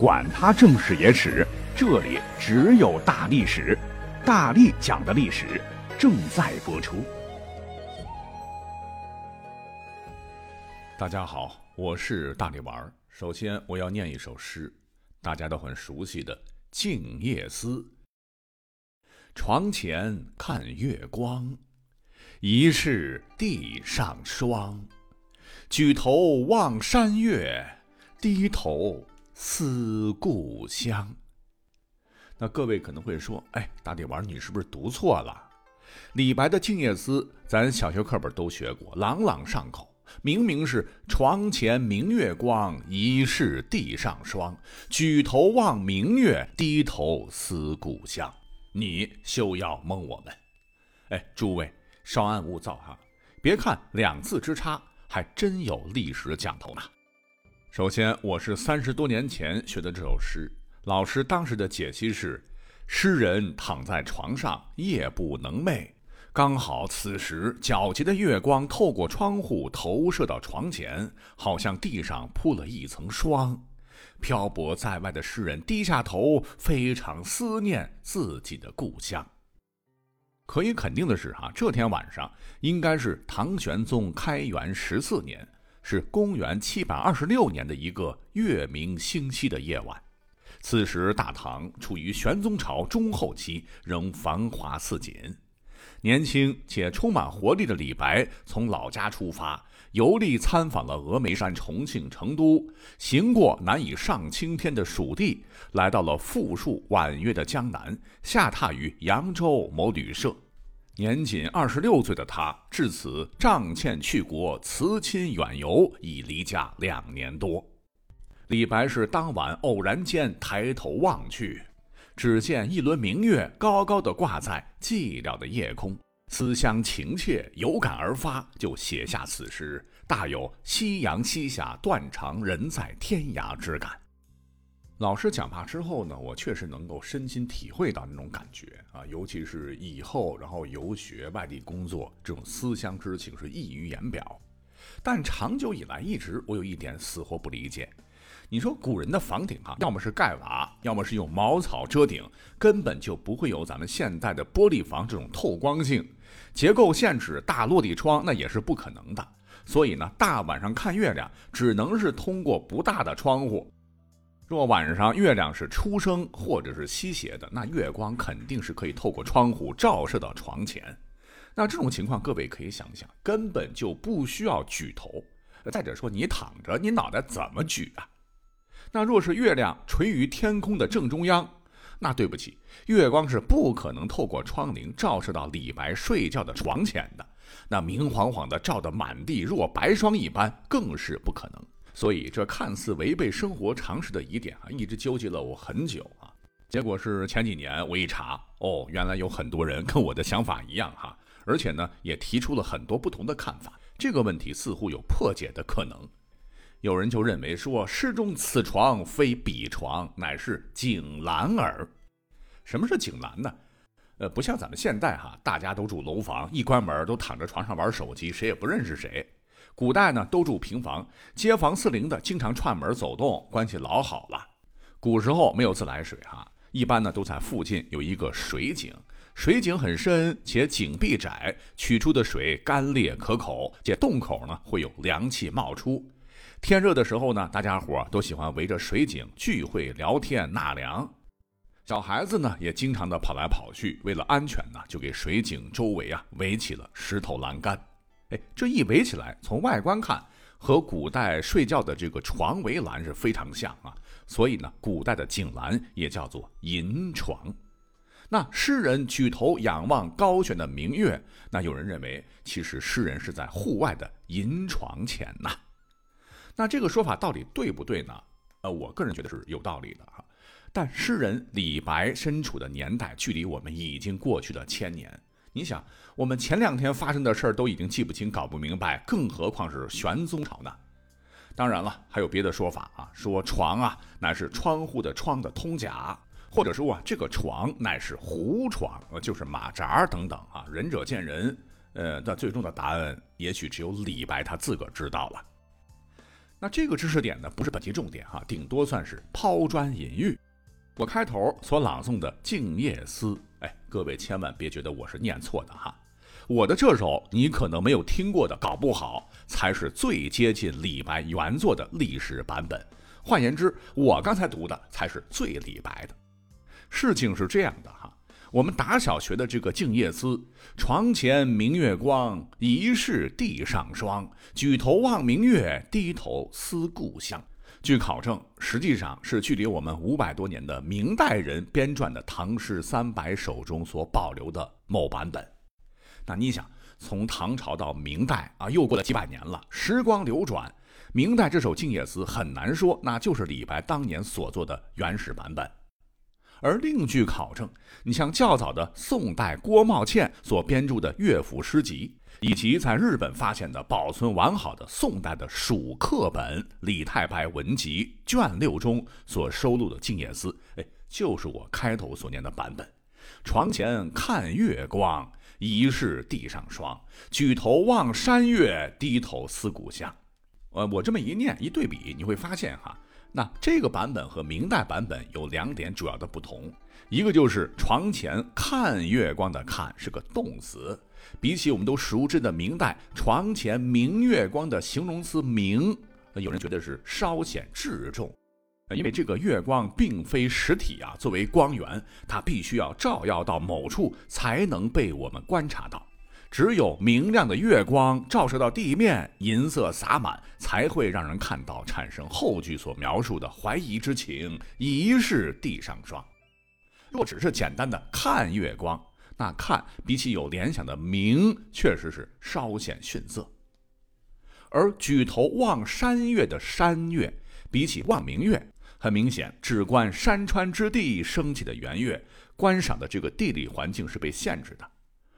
管他正史野史，这里只有大历史，大力讲的历史正在播出。大家好，我是大力丸儿。首先，我要念一首诗，大家都很熟悉的《静夜思》。床前看月光，疑是地上霜。举头望山月，低头。思故乡。那各位可能会说：“哎，大力丸，你是不是读错了？李白的《静夜思》，咱小学课本都学过，朗朗上口。明明是‘床前明月光，疑是地上霜。举头望明月，低头思故乡。’你休要蒙我们！哎，诸位稍安勿躁哈，别看两字之差，还真有历史讲头呢。”首先，我是三十多年前学的这首诗，老师当时的解析是：诗人躺在床上，夜不能寐，刚好此时皎洁的月光透过窗户投射到床前，好像地上铺了一层霜。漂泊在外的诗人低下头，非常思念自己的故乡。可以肯定的是，哈，这天晚上应该是唐玄宗开元十四年。是公元七百二十六年的一个月明星稀的夜晚，此时大唐处于玄宗朝中后期，仍繁华似锦。年轻且充满活力的李白从老家出发，游历参访了峨眉山、重庆、成都，行过难以上青天的蜀地，来到了富庶婉约的江南，下榻于扬州某旅社。年仅二十六岁的他，至此仗剑去国，辞亲远游，已离家两年多。李白是当晚偶然间抬头望去，只见一轮明月高高的挂在寂寥的夜空，思乡情切，有感而发，就写下此诗，大有夕阳西下，断肠人在天涯之感。老师讲罢之后呢，我确实能够身心体会到那种感觉啊，尤其是以后然后游学外地工作，这种思乡之情是溢于言表。但长久以来，一直我有一点死活不理解。你说古人的房顶哈，要么是盖瓦，要么是用茅草遮顶，根本就不会有咱们现代的玻璃房这种透光性。结构限制，大落地窗那也是不可能的。所以呢，大晚上看月亮，只能是通过不大的窗户。若晚上月亮是初升或者是西斜的，那月光肯定是可以透过窗户照射到床前。那这种情况，各位可以想想，根本就不需要举头。再者说，你躺着，你脑袋怎么举啊？那若是月亮垂于天空的正中央，那对不起，月光是不可能透过窗棂照射到李白睡觉的床前的。那明晃晃的照得满地若白霜一般，更是不可能。所以，这看似违背生活常识的疑点啊，一直纠结了我很久啊。结果是前几年我一查，哦，原来有很多人跟我的想法一样哈，而且呢，也提出了很多不同的看法。这个问题似乎有破解的可能。有人就认为说，诗中此床非彼床，乃是井栏耳。什么是井栏呢？呃，不像咱们现代哈，大家都住楼房，一关门都躺在床上玩手机，谁也不认识谁。古代呢，都住平房，街坊四邻的经常串门走动，关系老好了。古时候没有自来水哈，一般呢都在附近有一个水井，水井很深且井壁窄，取出的水干裂可口，且洞口呢会有凉气冒出。天热的时候呢，大家伙都喜欢围着水井聚会聊天纳凉。小孩子呢也经常的跑来跑去，为了安全呢，就给水井周围啊围起了石头栏杆。哎，这一围起来，从外观看，和古代睡觉的这个床围栏是非常像啊。所以呢，古代的井栏也叫做银床。那诗人举头仰望高悬的明月，那有人认为，其实诗人是在户外的银床前呐。那这个说法到底对不对呢？呃，我个人觉得是有道理的哈。但诗人李白身处的年代，距离我们已经过去了千年。你想，我们前两天发生的事儿都已经记不清、搞不明白，更何况是玄宗朝呢？当然了，还有别的说法啊，说床啊乃是窗户的窗的通假，或者说啊这个床乃是胡床，就是马扎等等啊，仁者见仁。呃，那最终的答案也许只有李白他自个儿知道了。那这个知识点呢，不是本期重点哈，顶多算是抛砖引玉。我开头所朗诵的《静夜思》，哎，各位千万别觉得我是念错的哈。我的这首你可能没有听过的，搞不好才是最接近李白原作的历史版本。换言之，我刚才读的才是最李白的。事情是这样的哈，我们打小学的这个《静夜思》，床前明月光，疑是地上霜。举头望明月，低头思故乡。据考证，实际上是距离我们五百多年的明代人编撰的《唐诗三百首》中所保留的某版本。那你想，从唐朝到明代啊，又过了几百年了，时光流转，明代这首《静夜思》很难说那就是李白当年所做的原始版本。而另据考证，你像较早的宋代郭茂倩所编著的乐府诗集，以及在日本发现的保存完好的宋代的蜀刻本《李太白文集》卷六中所收录的《静夜思》，哎，就是我开头所念的版本。床前看月光，疑是地上霜。举头望山月，低头思故乡。呃，我这么一念一对比，你会发现哈。那这个版本和明代版本有两点主要的不同，一个就是床前看月光的看是个动词，比起我们都熟知的明代床前明月光的形容词明，有人觉得是稍显稚重，因为这个月光并非实体啊，作为光源，它必须要照耀到某处才能被我们观察到。只有明亮的月光照射到地面，银色洒满，才会让人看到，产生后句所描述的怀疑之情。疑是地上霜。若只是简单的看月光，那看比起有联想的明，确实是稍显逊色。而举头望山岳的山岳，比起望明月，很明显，只观山川之地升起的圆月，观赏的这个地理环境是被限制的。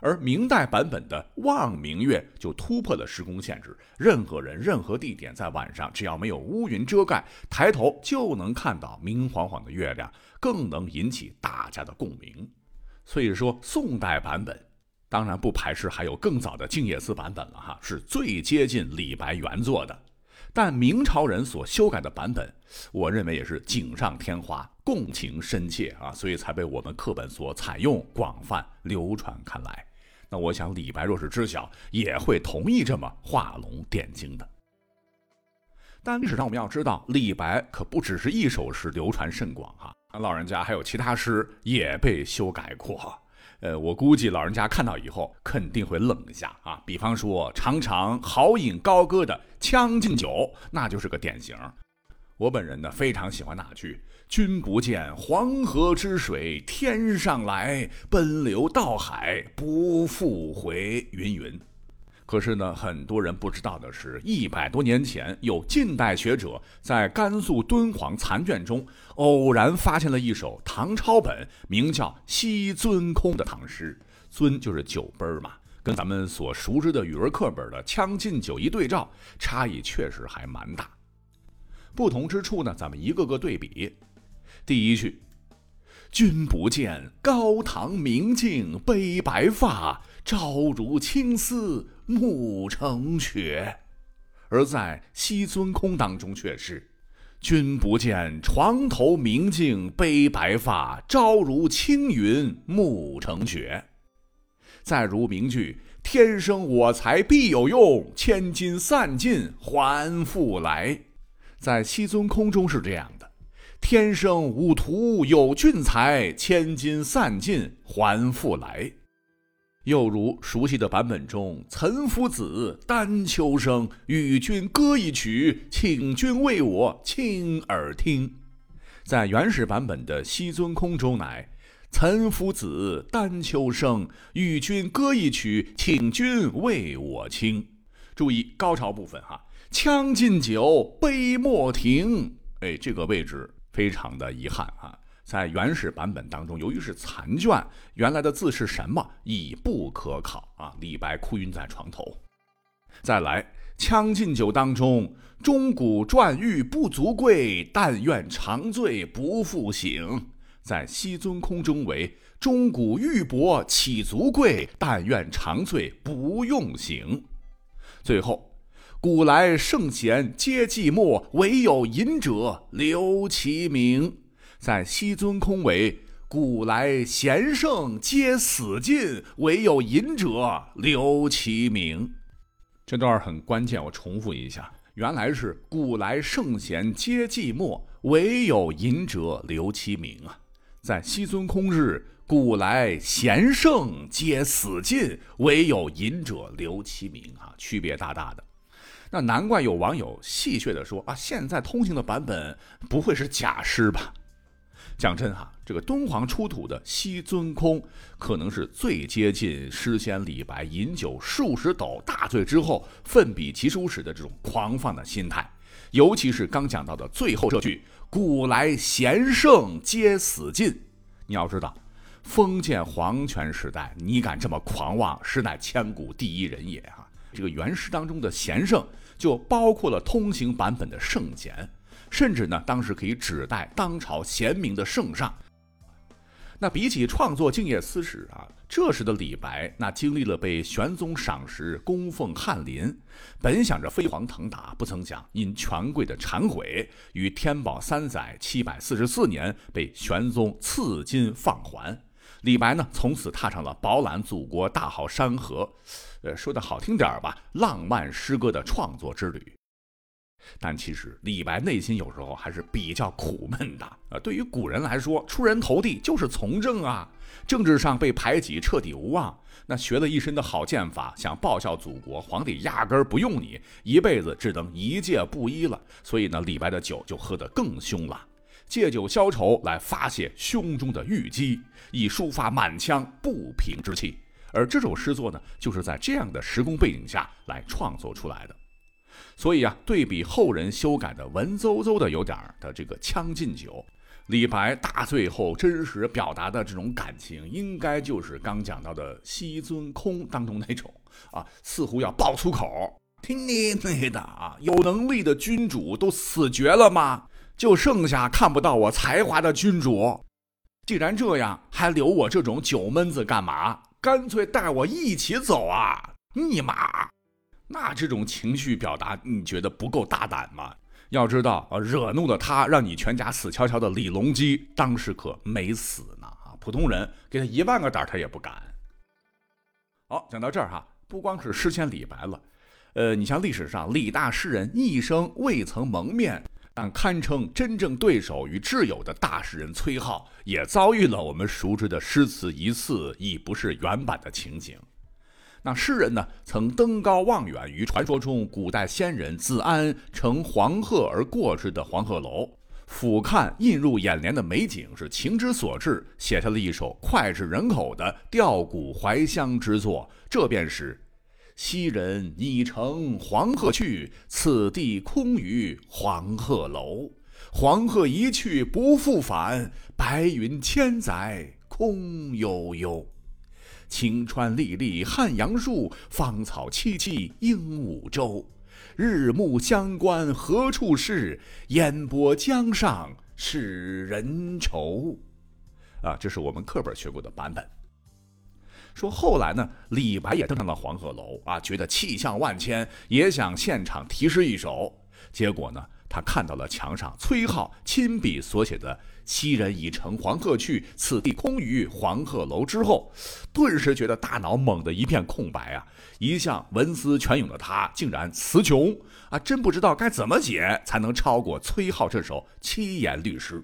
而明代版本的望明月就突破了时空限制，任何人、任何地点，在晚上只要没有乌云遮盖，抬头就能看到明晃晃的月亮，更能引起大家的共鸣。所以说，宋代版本当然不排斥还有更早的《静夜思》版本了哈，是最接近李白原作的。但明朝人所修改的版本，我认为也是锦上添花，共情深切啊，所以才被我们课本所采用，广泛流传开来。那我想，李白若是知晓，也会同意这么画龙点睛的。但历史上我们要知道，李白可不只是一首诗流传甚广哈，老人家还有其他诗也被修改过。呃，我估计老人家看到以后肯定会愣一下啊。比方说，常常豪饮高歌的《将进酒》，那就是个典型。我本人呢，非常喜欢那句。君不见黄河之水天上来，奔流到海不复回。云云。可是呢，很多人不知道的是，一百多年前，有近代学者在甘肃敦煌残卷中偶然发现了一首唐抄本，名叫《西尊空》的唐诗。尊就是酒杯嘛，跟咱们所熟知的语文课本的《将进酒》一对照，差异确实还蛮大。不同之处呢，咱们一个个对比。第一句：“君不见高堂明镜悲白发，朝如青丝暮成雪。”而在《西尊空》当中却是：“君不见床头明镜悲白发，朝如青云暮成雪。”再如名句：“天生我材必有用，千金散尽还复来。”在《西尊空》中是这样的。天生吾徒有俊才，千金散尽还复来。又如熟悉的版本中，岑夫子，丹丘生，与君歌一曲，请君为我倾耳听。在原始版本的《西尊空》中，乃岑夫子，丹丘生，与君歌一曲，请君为我倾。注意高潮部分哈，将进酒，杯莫停。哎，这个位置。非常的遗憾啊，在原始版本当中，由于是残卷，原来的字是什么已不可考啊。李白哭晕在床头。再来，《将进酒》当中，钟鼓馔玉不足贵，但愿长醉不复醒。在《西尊空》中为钟鼓玉帛岂足贵，但愿长醉不用醒。最后。古来圣贤皆寂寞，惟有饮者留其名。在西尊空为古来贤圣皆死尽，唯有饮者留其名。这段很关键，我重复一下，原来是古来圣贤皆寂寞，唯有饮者留其名啊。在西尊空日，古来贤圣皆死尽，唯有饮者留其名啊，区别大大的。那难怪有网友戏谑地说啊，现在通行的版本不会是假诗吧？讲真哈，这个敦煌出土的西尊空，可能是最接近诗仙李白饮酒数十斗大醉之后奋笔疾书时的这种狂放的心态。尤其是刚讲到的最后这句“古来贤圣皆死尽”，你要知道，封建皇权时代，你敢这么狂妄，实乃千古第一人也哈。这个原诗当中的贤圣。就包括了通行版本的圣贤，甚至呢，当时可以指代当朝贤明的圣上。那比起创作《静夜思》时啊，这时的李白那经历了被玄宗赏识、供奉翰林，本想着飞黄腾达，不曾想因权贵的忏悔，于天宝三载（七百四十四年）被玄宗赐金放还。李白呢，从此踏上了饱览祖国大好山河，呃，说的好听点儿吧，浪漫诗歌的创作之旅。但其实李白内心有时候还是比较苦闷的。呃，对于古人来说，出人头地就是从政啊，政治上被排挤，彻底无望。那学了一身的好剑法，想报效祖国，皇帝压根儿不用你，一辈子只能一介布衣了。所以呢，李白的酒就喝得更凶了。借酒消愁来发泄胸中的郁积，以抒发满腔不平之气。而这首诗作呢，就是在这样的时空背景下来创作出来的。所以啊，对比后人修改的文绉绉的有点儿的这个《将进酒》，李白大醉后真实表达的这种感情，应该就是刚讲到的《西尊空》当中那种啊，似乎要爆粗口。听你那的啊！有能力的君主都死绝了吗？就剩下看不到我才华的君主，既然这样，还留我这种酒闷子干嘛？干脆带我一起走啊！你妈，那这种情绪表达，你觉得不够大胆吗？要知道啊，惹怒了他，让你全家死翘翘的李隆基，当时可没死呢啊！普通人给他一万个胆，他也不敢。好，讲到这儿哈，不光是诗仙李白了，呃，你像历史上李大诗人一生未曾蒙面。但堪称真正对手与挚友的大诗人崔颢，也遭遇了我们熟知的诗词一次已不是原版的情景。那诗人呢，曾登高望远于传说中古代仙人子安乘黄鹤而过之的黄鹤楼，俯瞰映入眼帘的美景，是情之所至，写下了一首脍炙人口的吊古怀乡之作。这便是。昔人已乘黄鹤去，此地空余黄鹤楼。黄鹤一去不复返，白云千载空悠悠。青川历历汉阳树，芳草萋萋鹦鹉洲。日暮乡关何处是？烟波江上使人愁。啊，这是我们课本学过的版本。说后来呢，李白也登上了黄鹤楼啊，觉得气象万千，也想现场题诗一首。结果呢，他看到了墙上崔颢亲笔所写的“昔人已乘黄鹤去，此地空余黄鹤楼”之后，顿时觉得大脑猛地一片空白啊！一向文思泉涌的他，竟然词穷啊，真不知道该怎么写才能超过崔颢这首七言律诗。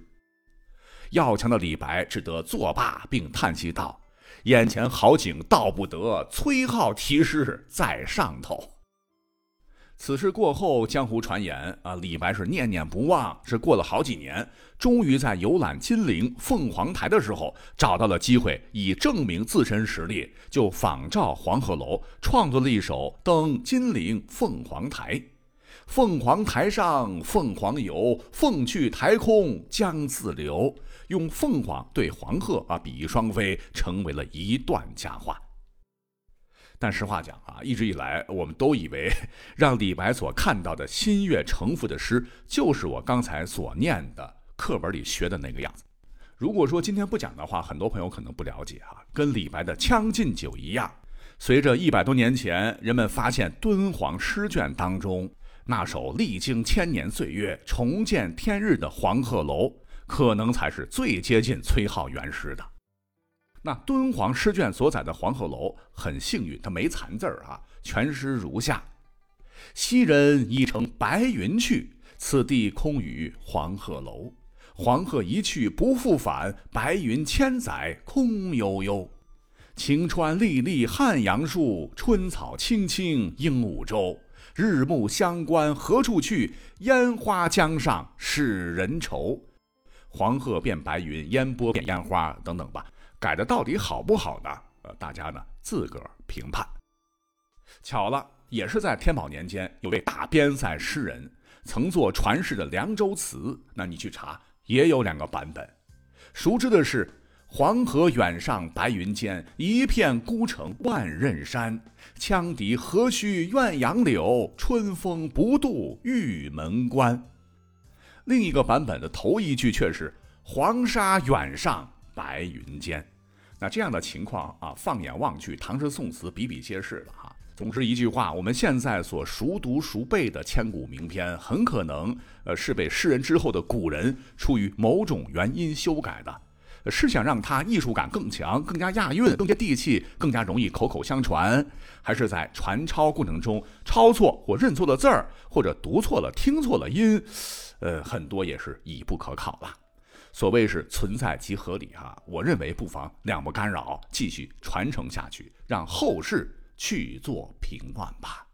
要强的李白只得作罢，并叹息道。眼前好景到不得，崔颢题诗在上头。此事过后，江湖传言啊，李白是念念不忘。是过了好几年，终于在游览金陵凤凰台的时候，找到了机会，以证明自身实力，就仿照黄鹤楼创作了一首《登金陵凤凰台》。凤凰台上凤凰游，凤去台空江自流。用凤凰对黄鹤啊比翼双飞，成为了一段佳话。但实话讲啊，一直以来我们都以为，让李白所看到的心悦诚服的诗，就是我刚才所念的课本里学的那个样子。如果说今天不讲的话，很多朋友可能不了解啊。跟李白的《将进酒》一样，随着一百多年前人们发现敦煌诗卷当中那首历经千年岁月重见天日的黄鹤楼，可能才是最接近崔颢原诗的。那敦煌诗卷所载的黄鹤楼很幸运，它没残字儿啊，全诗如下：昔人已乘白云去，此地空余黄鹤楼。黄鹤一去不复返，白云千载空悠悠。晴川历历汉阳树，春草青青鹦鹉洲。日暮乡关何处去？烟花江上使人愁。黄鹤变白云，烟波变烟花，等等吧。改的到底好不好呢？呃，大家呢自个儿评判。巧了，也是在天宝年间，有位大边塞诗人曾作传世的《凉州词》，那你去查。也有两个版本，熟知的是“黄河远上白云间，一片孤城万仞山。羌笛何须怨杨柳，春风不度玉门关。”另一个版本的头一句却是“黄沙远上白云间”。那这样的情况啊，放眼望去，唐诗宋词比比皆是了哈。总之一句话，我们现在所熟读熟背的千古名篇，很可能呃是被诗人之后的古人出于某种原因修改的，是想让它艺术感更强、更加押韵、更接地气、更加容易口口相传，还是在传抄过程中抄错或认错了字儿，或者读错了、听错了音，呃，很多也是已不可考了。所谓是存在即合理哈，我认为不妨两不干扰，继续传承下去，让后世。去做评断吧。